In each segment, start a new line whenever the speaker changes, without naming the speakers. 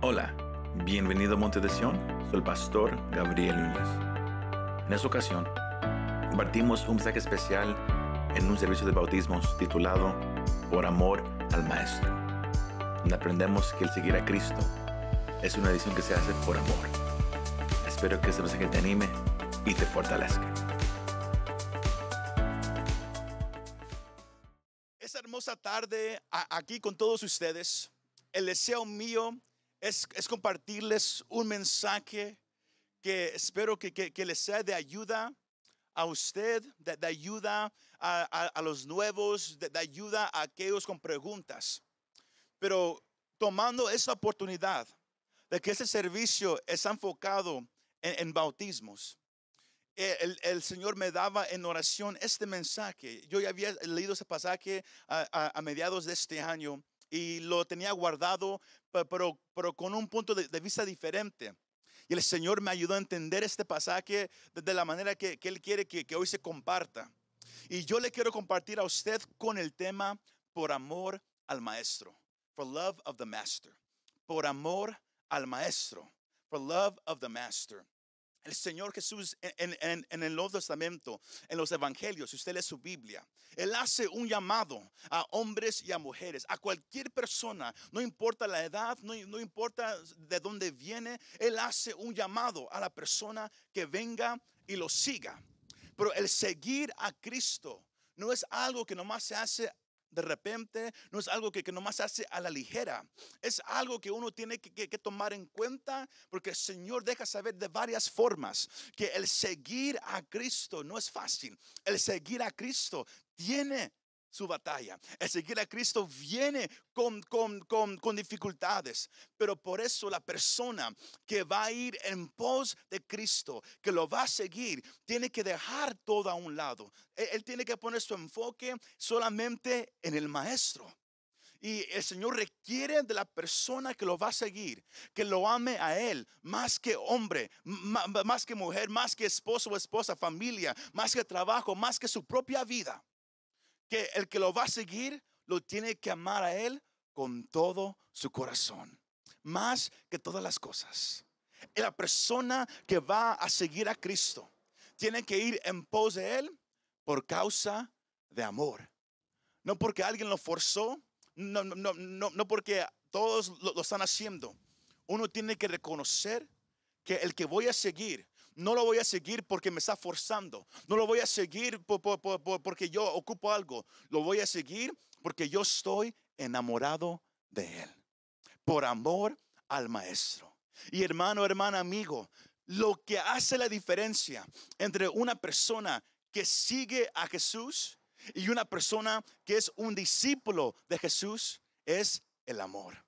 Hola, bienvenido a Monte de Sion, soy el pastor Gabriel Núñez. En esta ocasión, compartimos un mensaje especial en un servicio de bautismos titulado Por amor al Maestro, donde aprendemos que el seguir a Cristo es una decisión que se hace por amor. Espero que este mensaje te anime y te fortalezca.
Esta hermosa tarde aquí con todos ustedes, el deseo mío es, es compartirles un mensaje que espero que, les sea de ayuda a usted, de, ayuda a, los nuevos, de, ayuda a aquellos con preguntas. Pero tomando esta oportunidad de que este servicio está enfocado en, bautismos, eh, el, Señor me daba en oración este mensaje. Yo ya había leído ese pasaje a mediados de este año y lo tenía guardado, pe- pero, pero con un punto de, vista diferente. Y el Señor me ayudó a entender este pasaje de la manera que, que Él quiere que, que hoy se comparta. Y yo le quiero compartir a usted con el tema por amor al Maestro. For love of the Master. Por amor al Maestro. For love of the Master. El Señor Jesús en, el Nuevo Testamento, en los Evangelios, si usted lee su Biblia, Él hace un llamado a hombres y a mujeres, a cualquier persona, no importa la edad, no, no importa de dónde viene, Él hace un llamado a la persona que venga y lo siga. Pero el seguir a Cristo no es algo que nomás se hace de repente, no es algo que, que nomás hace a la ligera. Es algo que uno tiene que, que- que tomar en cuenta porque el Señor deja saber de varias formas que el seguir a Cristo no es fácil. El seguir a Cristo tiene su batalla. El seguir a Cristo viene con, con, con, con dificultades, pero por eso la persona que va a ir en pos de Cristo, que lo va a seguir, tiene que dejar todo a un lado. Él, él tiene que poner su enfoque solamente en el Maestro. Y el Señor requiere de la persona que lo va a seguir, que lo ame a Él, más que hombre, más que mujer, más que esposo o esposa, familia, más que trabajo, más que su propia vida. Que el que lo va a seguir lo tiene que amar a Él con todo su corazón, más que todas las cosas. Y la persona que va a seguir a Cristo tiene que ir en pos de Él por causa de amor. No porque alguien lo forzó, no, no, no, no, porque todos lo están haciendo. Uno tiene que reconocer que el que voy a seguir, no lo voy a seguir porque me está forzando. No lo voy a seguir po- po- po- po- porque yo ocupo algo. Lo voy a seguir porque yo estoy enamorado de Él. Por amor al Maestro. Y hermano, hermana, amigo, lo que hace la diferencia entre una persona que sigue a Jesús y una persona que es un discípulo de Jesús es el amor.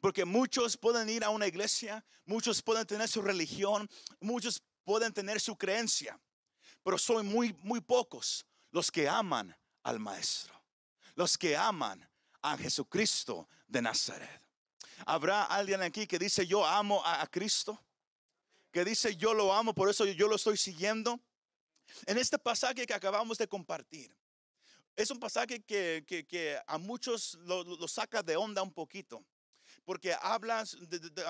Porque muchos pueden ir a una iglesia, muchos pueden tener su religión, muchos pueden tener su creencia, pero son muy, muy pocos los que aman al Maestro, los que aman a Jesucristo de Nazaret. ¿Habrá alguien aquí que dice yo amo a, Cristo? Que dice yo lo amo, por eso yo lo estoy siguiendo. En este pasaje que acabamos de compartir, es un pasaje que, que- que a muchos lo saca de onda un poquito, porque de, de- de-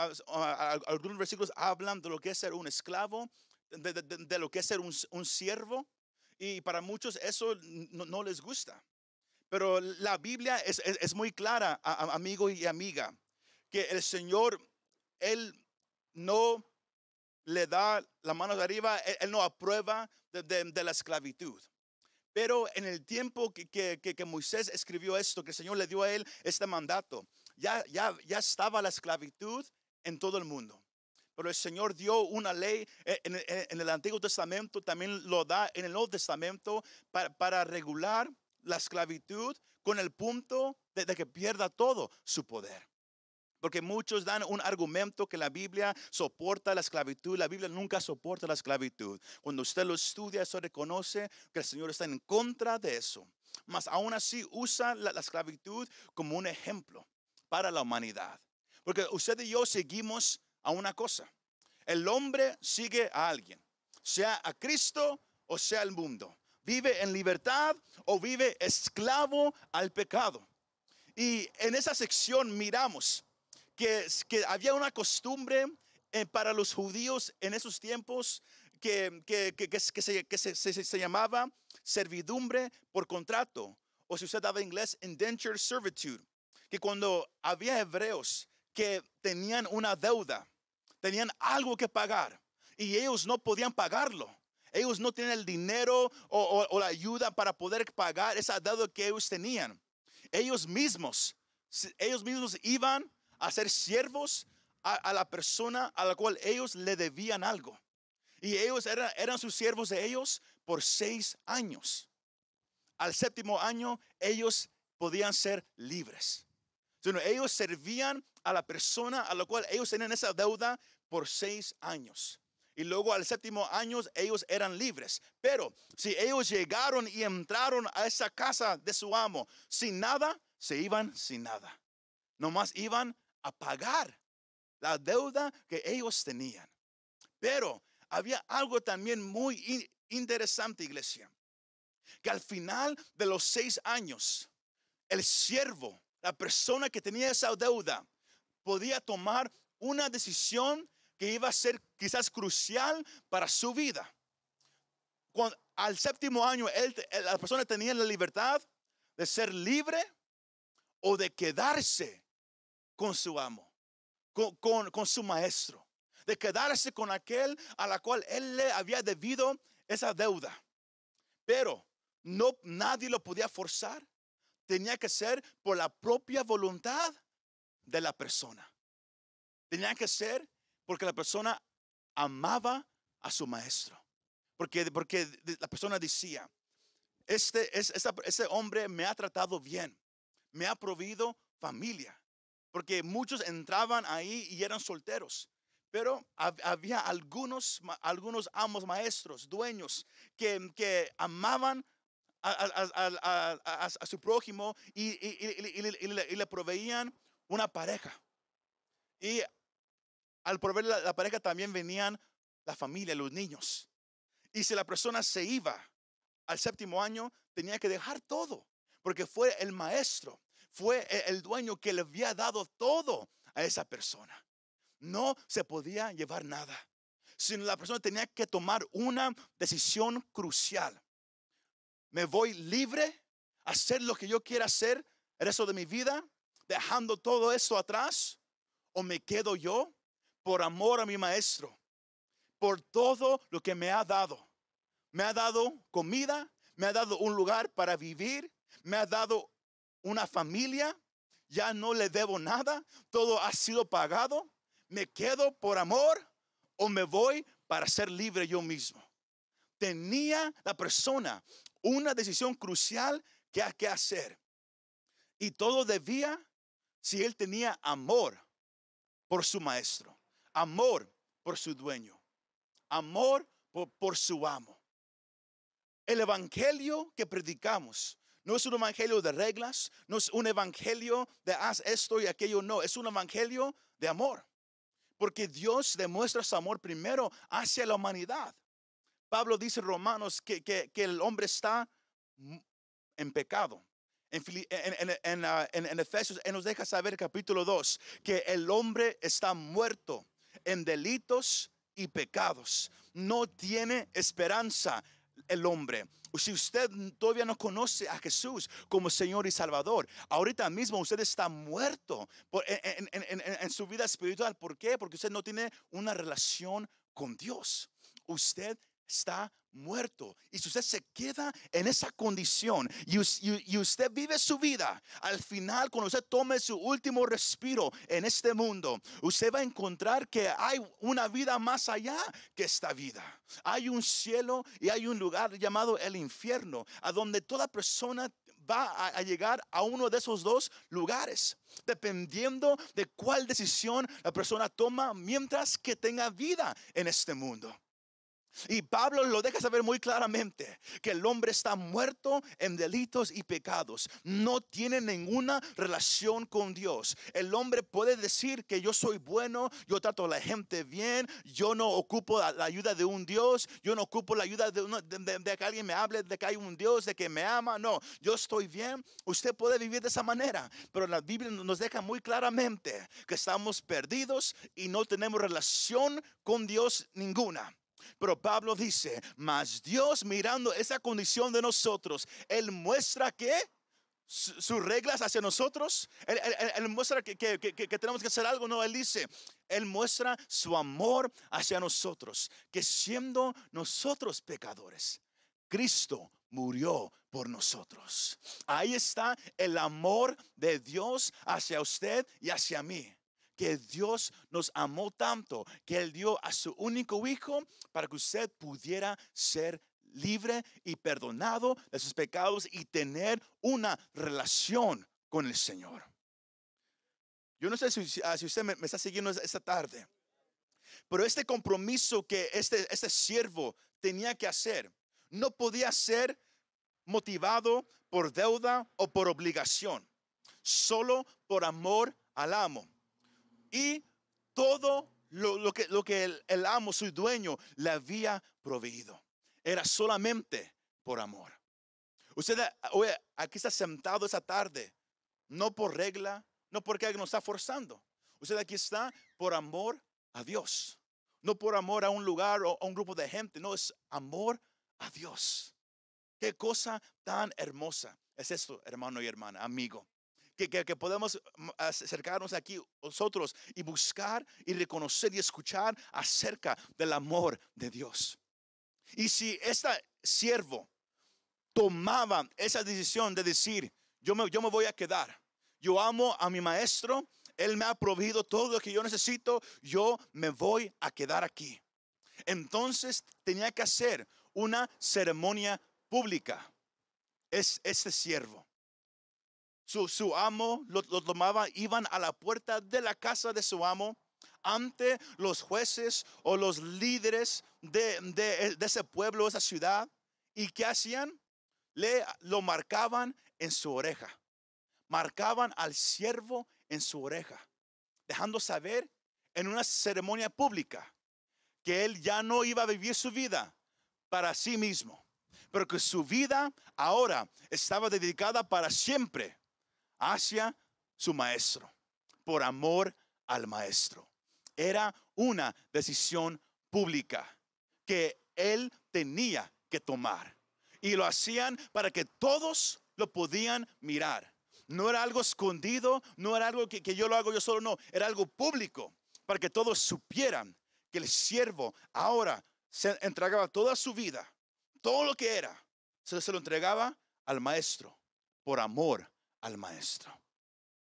algunos versículos hablan de lo que es ser un esclavo, de, lo que es ser un, un siervo, y para muchos eso no, no les gusta. Pero la Biblia es, es- es muy clara, a- a- amigo y amiga, que el Señor, Él no le da la mano de arriba, Él, él no aprueba de, de- de la esclavitud. Pero en el tiempo que- que- que Moisés escribió esto, que el Señor le dio a él este mandato, ya, ya, ya estaba la esclavitud en todo el mundo. Pero el Señor dio una ley eh, en, en- el Antiguo Testamento, también lo da en el Nuevo Testamento para, para regular la esclavitud con el punto de, que pierda todo su poder. Porque muchos dan un argumento que la Biblia soporta la esclavitud. La Biblia nunca soporta la esclavitud. Cuando usted lo estudia, eso reconoce que el Señor está en contra de eso. Mas aún así usa la esclavitud como un ejemplo para la humanidad. Porque usted y yo seguimos a una cosa. El hombre sigue a alguien, sea a Cristo o sea al mundo. Vive en libertad o vive esclavo al pecado. Y en esa sección miramos que, había una costumbre eh, para los judíos en esos tiempos que, se, llamaba servidumbre por contrato, o si usted daba inglés, indentured servitude, que cuando había hebreos que tenían una deuda, tenían algo que pagar y ellos no podían pagarlo. Ellos no tenían el dinero o, la ayuda para poder pagar esa deuda que ellos tenían. Ellos mismos, ellos mismos iban a ser siervos a, a la persona a la cual ellos le debían algo. Y ellos eran, eran sus siervos de ellos por seis años. Al séptimo año ellos podían ser libres. Sino ellos servían a la persona a la cual ellos tenían esa deuda por seis años. Y luego al séptimo año ellos eran libres. Pero si ellos llegaron y entraron a esa casa de su amo sin nada, se iban sin nada. Nomás iban a pagar la deuda que ellos tenían. Pero había algo también muy in- interesante, iglesia, que al final de los seis años, el siervo, la persona que tenía esa deuda, podía tomar una decisión que iba a ser quizás crucial para su vida. Cuando- al séptimo año, él- la persona tenía la libertad de ser libre o de quedarse con su amo, con, con- con su maestro, de quedarse con aquel a la cual él le había debido esa deuda. Pero no nadie lo podía forzar. Tenía que ser por la propia voluntad de la persona. Tenía que ser porque la persona amaba a su maestro. Porque, porque la persona decía, este, es, ese hombre me ha tratado bien, me ha provido familia. Porque muchos entraban ahí y eran solteros. Pero hab- había algunos, algunos amos maestros, dueños, que, que amaban a, su prójimo y le proveían una pareja. Y al proveer la, la pareja también venían la familia, los niños. Y si la persona se iba al séptimo año, tenía que dejar todo, porque fue el maestro, fue e- el dueño que le había dado todo a esa persona. No se podía llevar nada, sino la persona tenía que tomar una decisión crucial. Me voy libre a hacer lo que yo quiera hacer el resto de mi vida, dejando todo esto atrás, o me quedo yo por amor a mi maestro, por todo lo que me ha dado. Me ha dado comida, me ha dado un lugar para vivir, me ha dado una familia, ya no le debo nada, todo ha sido pagado. ¿Me quedo por amor o me voy para ser libre yo mismo? Tenía la persona una decisión crucial que, ha- que hacer. Y todo debía si él tenía amor por su maestro, amor por su dueño, amor por, por su amo. El evangelio que predicamos no es un evangelio de reglas, no es un evangelio de haz esto y aquello, no, es un evangelio de amor. Porque Dios demuestra su amor primero hacia la humanidad. Pablo dice Romanos que, el hombre está en pecado. En, ah, en- Efesios, nos deja saber, capítulo 2, que el hombre está muerto en delitos y pecados. No tiene esperanza el hombre. Si usted todavía no conoce a Jesús como Señor y Salvador, ahorita mismo usted está muerto en su vida espiritual. ¿Por qué? Porque usted no tiene una relación con Dios. Usted está muerto. Y si usted se queda en esa condición y, us- y- y usted vive su vida, al final cuando usted tome su último respiro en este mundo, usted va a encontrar que hay una vida más allá que esta vida. Hay un cielo y hay un lugar llamado el infierno, a donde toda persona va a, a llegar a uno de esos dos lugares, dependiendo de cuál decisión la persona toma mientras que tenga vida en este mundo. Y Pablo lo deja saber muy claramente que el hombre está muerto en delitos y pecados. No tiene ninguna relación con Dios. El hombre puede decir que yo soy bueno, yo trato a la gente bien, yo no ocupo la ayuda de un Dios, yo no ocupo la ayuda de, que alguien me hable de que hay un Dios, de que me ama. No, yo estoy bien. Usted puede vivir de esa manera, pero la Biblia nos deja muy claramente que estamos perdidos y no tenemos relación con Dios ninguna. Pero Pablo dice, mas Dios mirando esa condición de nosotros, Él muestra que sus reglas hacia nosotros. Él, muestra que, que, tenemos que hacer algo. No, Él dice, Él muestra su amor hacia nosotros, que siendo nosotros pecadores, Cristo murió por nosotros. Ahí está el amor de Dios hacia usted y hacia mí que Dios nos amó tanto que Él dio a su único hijo para que usted pudiera ser libre y perdonado de sus pecados y tener una relación con el Señor. Yo no sé si, ah, usted me, está siguiendo esta tarde, pero este compromiso que este, este siervo tenía que hacer no podía ser motivado por deuda o por obligación, solo por amor al amo y todo lo, que, lo que el, amo, su dueño, le había proveído. Era solamente por amor. Usted aquí está sentado esa tarde, no por regla, no porque alguien nos está forzando. Usted aquí está por amor a Dios, no por amor a un lugar o a un grupo de gente, no es amor a Dios. Qué cosa tan hermosa es esto, hermano y hermana, amigo que, podemos mm, acercarnos aquí nosotros y buscar y reconocer y escuchar acerca del amor de Dios. Y si este siervo tomaba esa decisión de decir, yo me, yo me voy a quedar, yo amo a mi maestro, él me ha proveído todo lo que yo necesito, yo me voy a quedar aquí. Entonces tenía que hacer una ceremonia pública. Es este siervo su, amo lo, tomaba, iban a la puerta de la casa de su amo ante los jueces o los líderes de, de, ese pueblo, esa ciudad. ¿Y qué hacían? Le lo marcaban en su oreja. Marcaban al siervo en su oreja, dejando saber en una ceremonia pública que él ya no iba a vivir su vida para sí mismo, pero que su vida ahora estaba dedicada para siempre hacia su maestro, por amor al maestro. Era una decisión pública que él tenía que tomar. Y lo hacían para que todos lo podían mirar. No era algo escondido, no era algo que, yo lo hago yo solo, no, era algo público, para que todos supieran que el siervo ahora se entregaba toda su vida, todo lo que era, se, se lo entregaba al maestro por amor al maestro.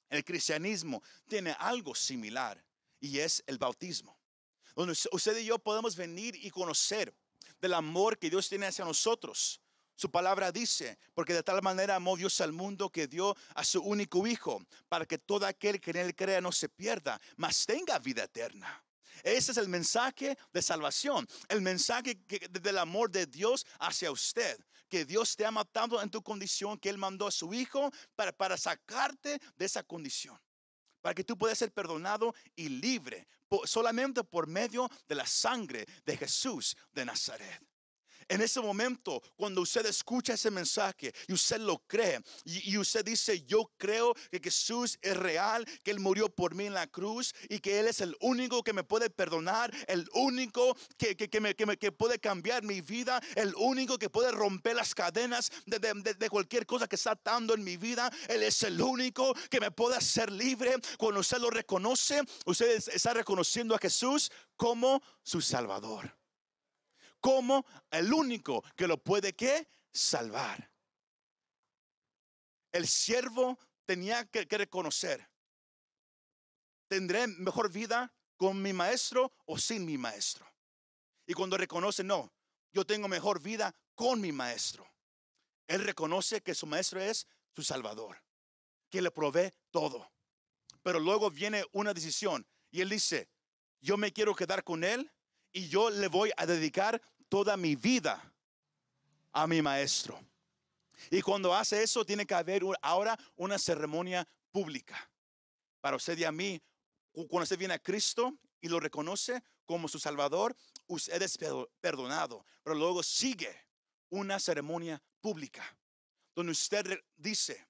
El cristianismo tiene algo similar y es el bautismo. Donde usted y yo podemos venir y conocer del amor que Dios tiene hacia nosotros. Su palabra dice, porque de tal manera amó Dios al mundo que dio a su único Hijo, para que todo aquel que en él crea no se pierda, mas tenga vida eterna. Ese es el mensaje de salvación, el mensaje del amor de Dios hacia usted que Dios te ama tanto en tu condición que Él mandó a su Hijo para, para sacarte de esa condición. Para que tú puedas ser perdonado y libre solamente por medio de la sangre de Jesús de Nazaret. En ese momento, cuando usted escucha ese mensaje y usted lo cree y, usted dice, yo creo que Jesús es real, que Él murió por mí en la cruz y que Él es el único que me puede perdonar, el único que, que, que, puede cambiar mi vida, el único que puede romper las cadenas de, de, cualquier cosa que está atando en mi vida. Él es el único que me puede hacer libre. Cuando usted lo reconoce, usted está reconociendo a Jesús como su Salvador como el único que lo puede que salvar. El siervo tenía que, reconocer, ¿tendré mejor vida con mi maestro o sin mi maestro? Y cuando reconoce, no, yo tengo mejor vida con mi maestro. Él reconoce que su maestro es su salvador, que le provee todo. Pero luego viene una decisión y él dice, yo me quiero quedar con él y yo le voy a dedicar toda mi vida a mi maestro. Y cuando hace eso, tiene que haber ahora una ceremonia pública. Para usted y a mí, cuando usted viene a Cristo y lo reconoce como su Salvador, usted es perdonado. Pero luego sigue una ceremonia pública, donde usted dice,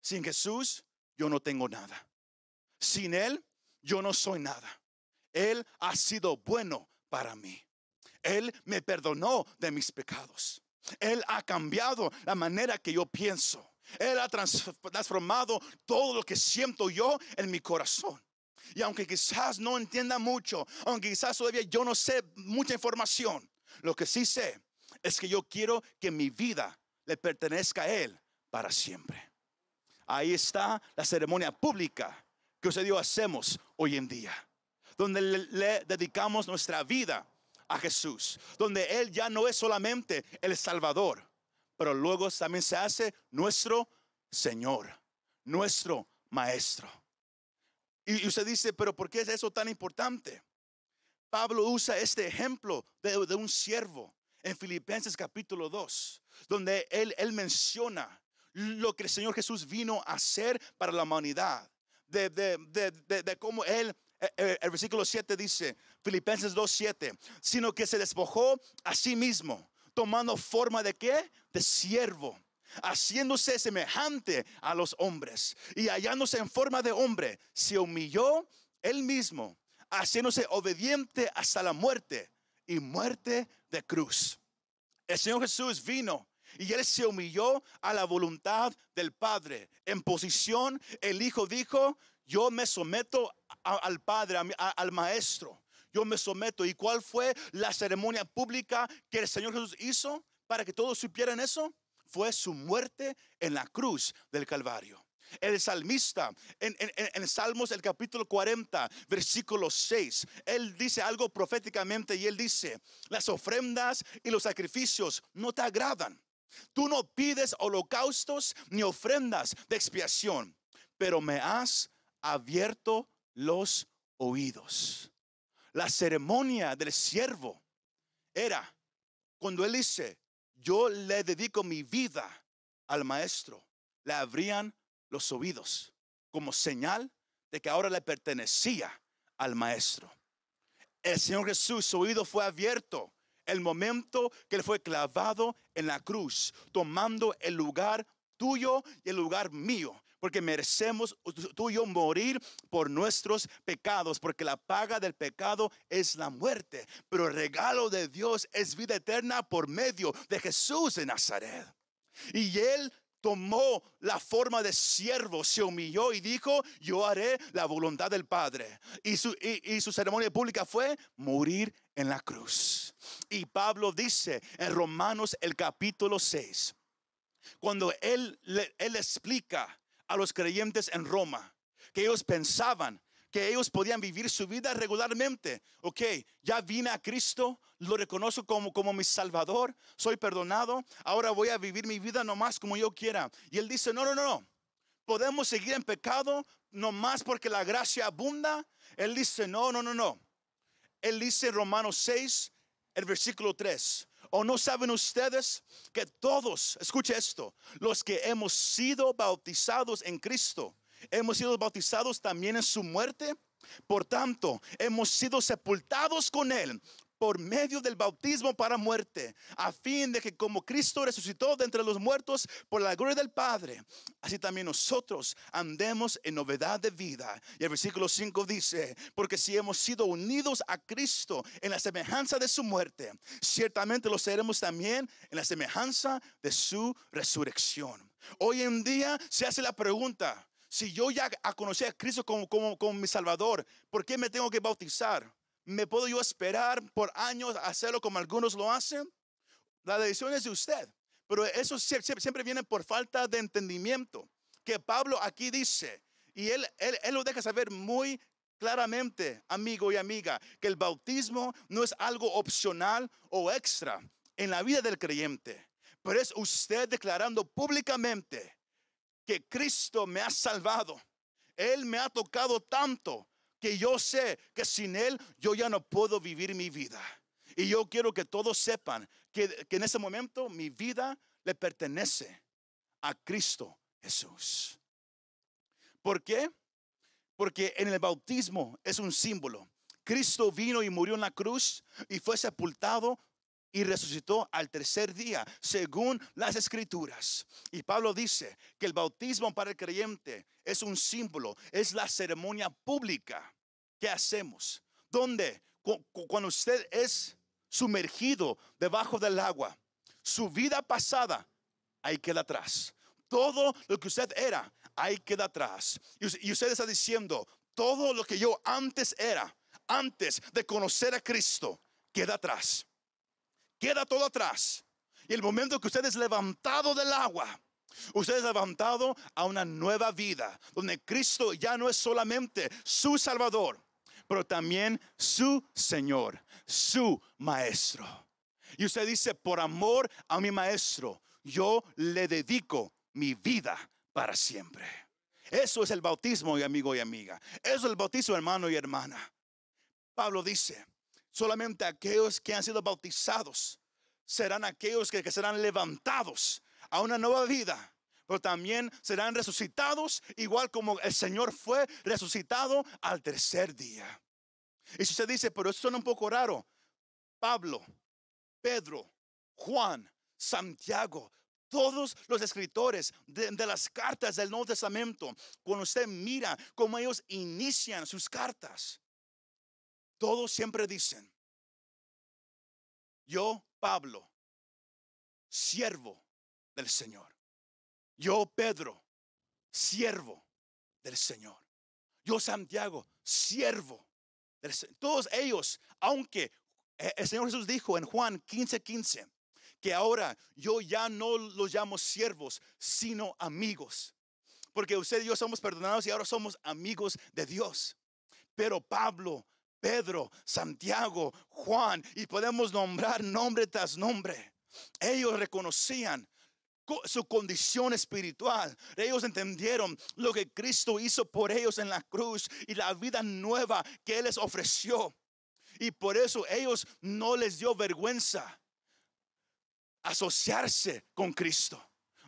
sin Jesús yo no tengo nada. Sin Él yo no soy nada. Él ha sido bueno para mí. Él me perdonó de mis pecados. Él ha cambiado la manera que yo pienso. Él ha transformado todo lo que siento yo en mi corazón. Y aunque quizás no entienda mucho, aunque quizás todavía yo no sé mucha información, lo que sí sé es que yo quiero que mi vida le pertenezca a Él para siempre. Ahí está la ceremonia pública que usted y hacemos hoy en día, donde le, dedicamos nuestra vida a Jesús, donde Él ya no es solamente el Salvador, pero luego también se hace nuestro Señor, nuestro Maestro. Y usted dice, pero ¿por qué es eso tan importante? Pablo usa este ejemplo de, un siervo en Filipenses capítulo 2, donde él, él menciona lo que el Señor Jesús vino a hacer para la humanidad, de, de, cómo él, eh, eh, el versículo 7 dice, Filipenses 2, 7, sino que se despojó a sí mismo, tomando forma de qué? De siervo haciéndose semejante a los hombres y hallándose en forma de hombre, se humilló él mismo, haciéndose obediente hasta la muerte y muerte de cruz. El Señor Jesús vino y él se humilló a la voluntad del Padre. En posición, el Hijo dijo, yo me someto al Padre, al Maestro. Yo me someto. ¿Y cuál fue la ceremonia pública que el Señor Jesús hizo para que todos supieran eso? fue su muerte en la cruz del Calvario. El salmista en, en, Salmos el capítulo 40, versículo 6, él dice algo proféticamente y él dice, las ofrendas y los sacrificios no te agradan. Tú no pides holocaustos ni ofrendas de expiación, pero me has abierto los oídos. La ceremonia del siervo era cuando él dice, yo le dedico mi vida al maestro, le abrían los oídos como señal de que ahora le pertenecía al maestro. El Señor Jesús, oído fue abierto el momento que él fue clavado en la cruz, tomando el lugar tuyo y el lugar mío porque merecemos tú y yo morir por nuestros pecados, porque la paga del pecado es la muerte, pero el regalo de Dios es vida eterna por medio de Jesús de Nazaret. Y él tomó la forma de siervo, se humilló y dijo, yo haré la voluntad del Padre. Y su, ceremonia pública fue morir en la cruz. Y Pablo dice en Romanos el capítulo 6, cuando él, él explica a los creyentes en Roma, que ellos pensaban que ellos podían vivir su vida regularmente. Ok, ya vine a Cristo, lo reconozco como, como mi Salvador, soy perdonado, ahora voy a vivir mi vida nomás como yo quiera. Y él dice, no, no, no, no, podemos seguir en pecado nomás porque la gracia abunda. Él dice, no, no, no, no. Él dice en Romanos 6, el versículo 3, ¿O no saben ustedes que todos, escuche esto, los que hemos sido bautizados en Cristo, hemos sido bautizados también en su muerte? Por tanto, hemos sido sepultados con Él por medio del bautismo para muerte, a fin de que como Cristo resucitó de entre los muertos por la gloria del Padre, así también nosotros andemos en novedad de vida. Y el versículo 5 dice, porque si hemos sido unidos a Cristo en la semejanza de su muerte, ciertamente lo seremos también en la semejanza de su resurrección. Hoy en día se hace la pregunta, si yo ya conocí a Cristo como, como, como mi Salvador, ¿por qué me tengo que bautizar? ¿Me puedo yo esperar por años hacerlo como algunos lo hacen? La decisión es de usted. Pero eso siempre viene por falta de entendimiento. Que Pablo aquí dice, y él, él, él lo deja saber muy claramente, amigo y amiga, que el bautismo no es algo opcional o extra en la vida del creyente, pero es usted declarando públicamente que Cristo me ha salvado. Él me ha tocado tanto que yo sé que sin Él yo ya no puedo vivir mi vida. Y yo quiero que todos sepan que, que en ese momento mi vida le pertenece a Cristo Jesús. ¿Por qué? Porque en el bautismo es un símbolo. Cristo vino y murió en la cruz y fue sepultado y resucitó al tercer día, según las escrituras. Y Pablo dice que el bautismo para el creyente es un símbolo, es la ceremonia pública que hacemos, donde cuando usted es sumergido debajo del agua, su vida pasada ahí queda atrás. Todo lo que usted era, ahí queda atrás. Y usted está diciendo, todo lo que yo antes era, antes de conocer a Cristo, queda atrás queda todo atrás. Y el momento que usted es levantado del agua, usted es levantado a una nueva vida, donde Cristo ya no es solamente su Salvador, pero también su Señor, su Maestro. Y usted dice, por amor a mi Maestro, yo le dedico mi vida para siempre. Eso es el bautismo, amigo y amiga. Eso es el bautismo, hermano y hermana. Pablo dice, Solamente aquellos que han sido bautizados serán aquellos que, serán levantados a una nueva vida pero también serán resucitados, igual como el Señor fue resucitado al tercer día. Y si usted dice, pero eso suena un poco raro, Pablo, Pedro, Juan, Santiago, todos los escritores de, de, las cartas del Nuevo Testamento, cuando usted mira cómo ellos inician sus cartas, todos siempre dicen, yo, Pablo, siervo del Señor. Yo, Pedro, siervo del Señor. Yo, Santiago, siervo del Señor. Todos ellos, aunque eh, el Señor Jesús dijo en Juan 15:15 15, que ahora yo ya no los llamo siervos, sino amigos. Porque usted y yo somos perdonados y ahora somos amigos de Dios. Pero Pablo Pedro, Santiago, Juan, y podemos nombrar nombre tras nombre. Ellos reconocían su condición espiritual. Ellos entendieron lo que Cristo hizo por ellos en la cruz y la vida nueva que Él les ofreció. Y por eso ellos no les dio vergüenza asociarse con Cristo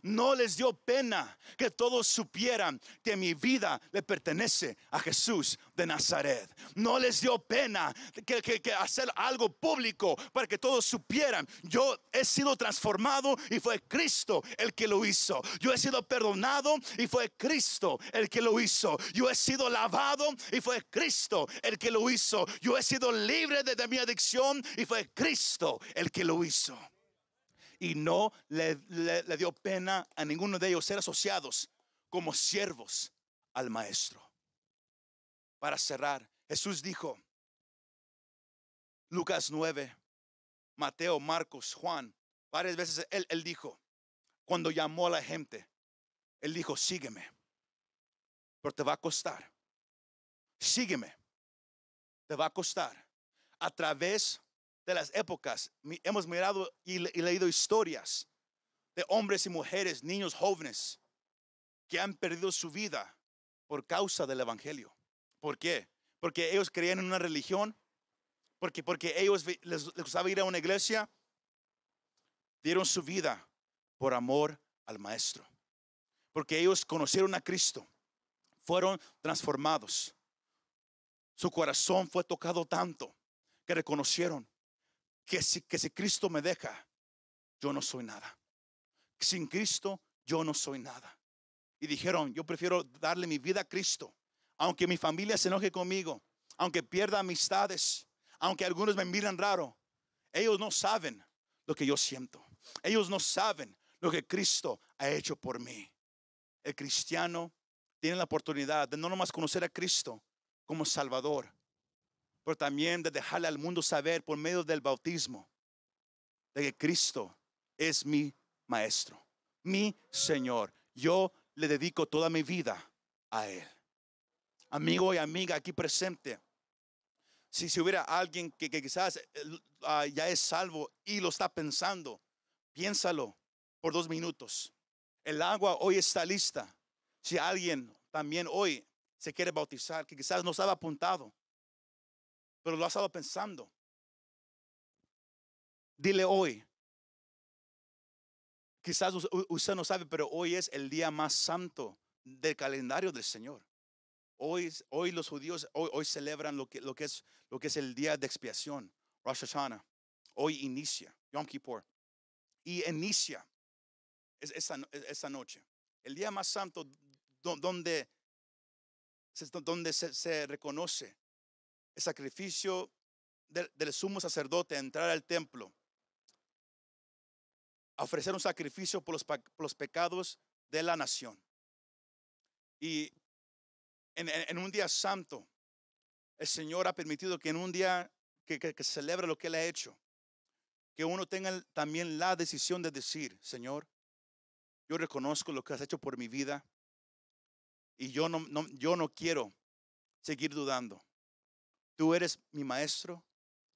no les dio pena que todos supieran que mi vida le pertenece a Jesús de Nazaret. No les dio pena que, hacer algo público para que todos supieran. Yo he sido transformado y fue Cristo el que lo hizo. Yo he sido perdonado y fue Cristo el que lo hizo. Yo he sido lavado y fue Cristo el que lo hizo. Yo he sido libre de mi adicción y fue Cristo el que lo hizo y no le, dio pena a ninguno de ellos ser asociados como siervos al maestro. Para cerrar, Jesús dijo, Lucas 9, Mateo, Marcos, Juan, varias veces él, él dijo, cuando llamó a la gente, él dijo, sígueme, pero te va a costar. Sígueme, te va a costar. A través de las épocas, hemos mirado y, leído historias de hombres y mujeres, niños jóvenes, que han perdido su vida por causa del Evangelio. ¿Por qué? Porque ellos creían en una religión, porque, porque ellos les, les gustaba ir a una iglesia, dieron su vida por amor al Maestro. Porque ellos conocieron a Cristo, fueron transformados. Su corazón fue tocado tanto que reconocieron que si, que si Cristo me deja, yo no soy nada. Sin Cristo, yo no soy nada. Y dijeron, yo prefiero darle mi vida a Cristo, aunque mi familia se enoje conmigo, aunque pierda amistades, aunque algunos me miren raro. Ellos no saben lo que yo siento. Ellos no saben lo que Cristo ha hecho por mí. El cristiano tiene la oportunidad de no nomás conocer a Cristo como Salvador, pero también de dejarle al mundo saber por medio del bautismo de que Cristo es mi maestro, mi Señor. Yo le dedico toda mi vida a Él. Amigo y amiga aquí presente, si, si hubiera alguien que, quizás uh, ya es salvo y lo está pensando, piénsalo por dos minutos. El agua hoy está lista. Si alguien también hoy se quiere bautizar, que quizás no estaba apuntado, pero lo has estado pensando. Dile hoy. Quizás usted no sabe, pero hoy es el día más santo del calendario del Señor. Hoy, hoy los judíos hoy, hoy celebran lo que, es, lo que es el día de expiación, Rosh Hashanah. Hoy inicia, Yom Kippur. Y inicia es- esa, es- esa noche. El día más santo do- donde, donde se reconoce el sacrificio del, sumo sacerdote a entrar al templo, a ofrecer un sacrificio por los, pecados de la nación. Y en, un día santo, el Señor ha permitido que en un día que, celebre lo que Él ha hecho, que uno tenga también la decisión de decir, Señor, yo reconozco lo que has hecho por mi vida y yo no- yo no quiero seguir dudando. Tú eres mi maestro,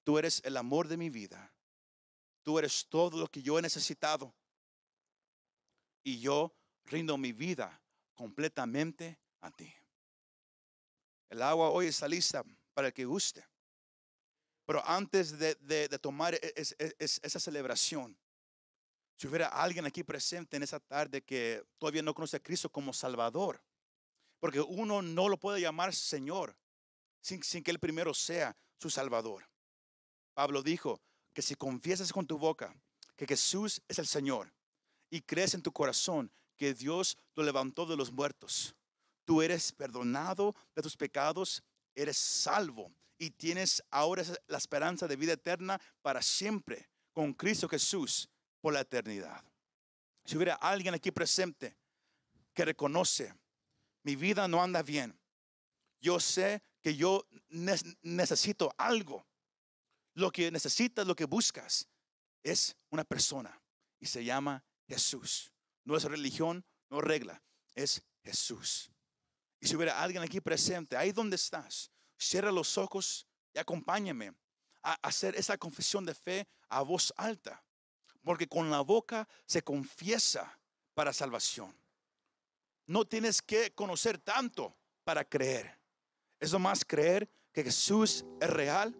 tú eres el amor de mi vida, tú eres todo lo que yo he necesitado y yo rindo mi vida completamente a ti. El agua hoy está lista para el que guste. Pero antes de, tomar e- es- es- esa celebración, si hubiera alguien aquí presente en esa tarde que todavía no conoce a Cristo como Salvador, porque uno no lo puede llamar Señor sin, que Él primero sea su Salvador. Pablo dijo que si confiesas con tu boca que Jesús es el Señor y crees en tu corazón que Dios lo levantó de los muertos, tú eres perdonado de tus pecados, eres salvo y tienes ahora la esperanza de vida eterna para siempre con Cristo Jesús por la eternidad. Si hubiera alguien aquí presente que reconoce, mi vida no anda bien, yo sé que yo ne- necesito algo. Lo que necesitas, lo que buscas, es una persona y se llama Jesús. No es religión, no regla, es Jesús. Y si hubiera alguien aquí presente, ahí donde estás, cierra los ojos y acompáñame a hacer esa confesión de fe a voz alta. Porque con la boca se confiesa para salvación. No tienes que conocer tanto para creer. Es nomás creer que Jesús es real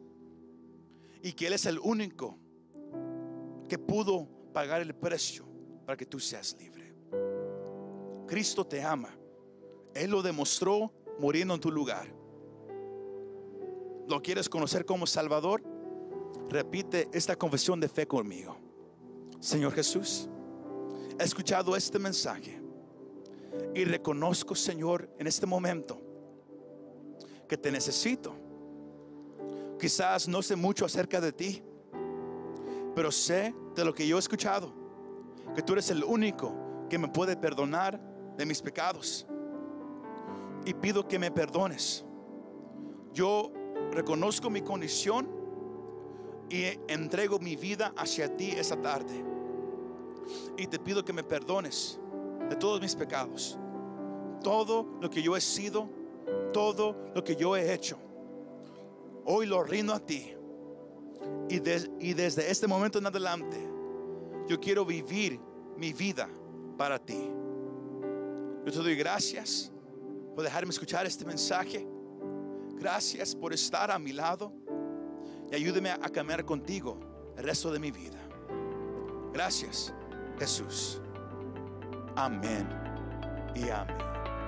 y que Él es el único que pudo pagar el precio para que tú seas libre. Cristo te ama. Él lo demostró muriendo en tu lugar. ¿Lo quieres conocer como Salvador? Repite esta confesión de fe conmigo. Señor Jesús, he escuchado este mensaje y reconozco, Señor, en este momento que te necesito. Quizás no sé mucho acerca de ti, pero sé de lo que yo he escuchado, que tú eres el único que me puede perdonar de mis pecados. Y pido que me perdones. Yo reconozco mi condición y entrego mi vida hacia ti esta tarde. Y te pido que me perdones de todos mis pecados. Todo lo que yo he sido, todo lo que yo he hecho. Hoy lo rindo a ti. Y, y desde este momento en adelante, yo quiero vivir mi vida para ti. Yo te doy gracias por dejarme escuchar este mensaje. Gracias por estar a mi lado y ayúdame a caminar contigo el resto de mi vida. Gracias, Jesús. Amén y amén.